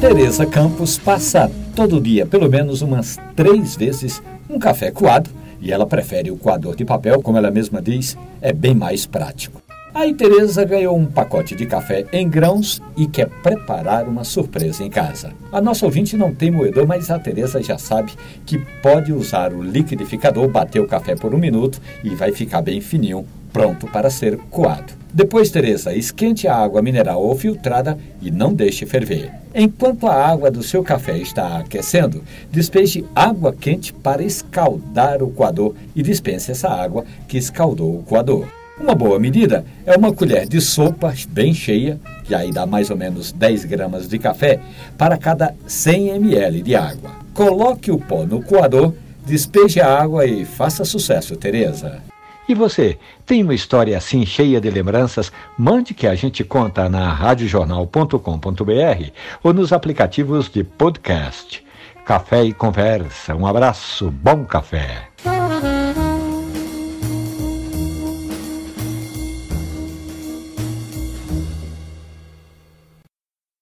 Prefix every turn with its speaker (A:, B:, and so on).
A: Tereza Campos passa todo dia, pelo menos umas três vezes, um café coado e ela prefere o coador de papel, como ela mesma diz, é bem mais prático. Aí Tereza ganhou um pacote de café em grãos e quer preparar uma surpresa em casa. A nossa ouvinte não tem moedor, mas a Tereza já sabe que pode usar o liquidificador, bater o café por um minuto e vai ficar bem fininho, pronto para ser coado. Depois, Tereza, esquente a água mineral ou filtrada e não deixe ferver. Enquanto a água do seu café está aquecendo, despeje água quente para escaldar o coador e dispense essa água que escaldou o coador. Uma boa medida é uma colher de sopa bem cheia, que aí dá mais ou menos 10 gramas de café, para cada 100 ml de água. Coloque o pó no coador, despeje a água e faça sucesso, Tereza.
B: E você, tem uma história assim cheia de lembranças? Mande que a gente conta na radiojornal.com.br ou nos aplicativos de podcast. Café e conversa. Um abraço, bom café.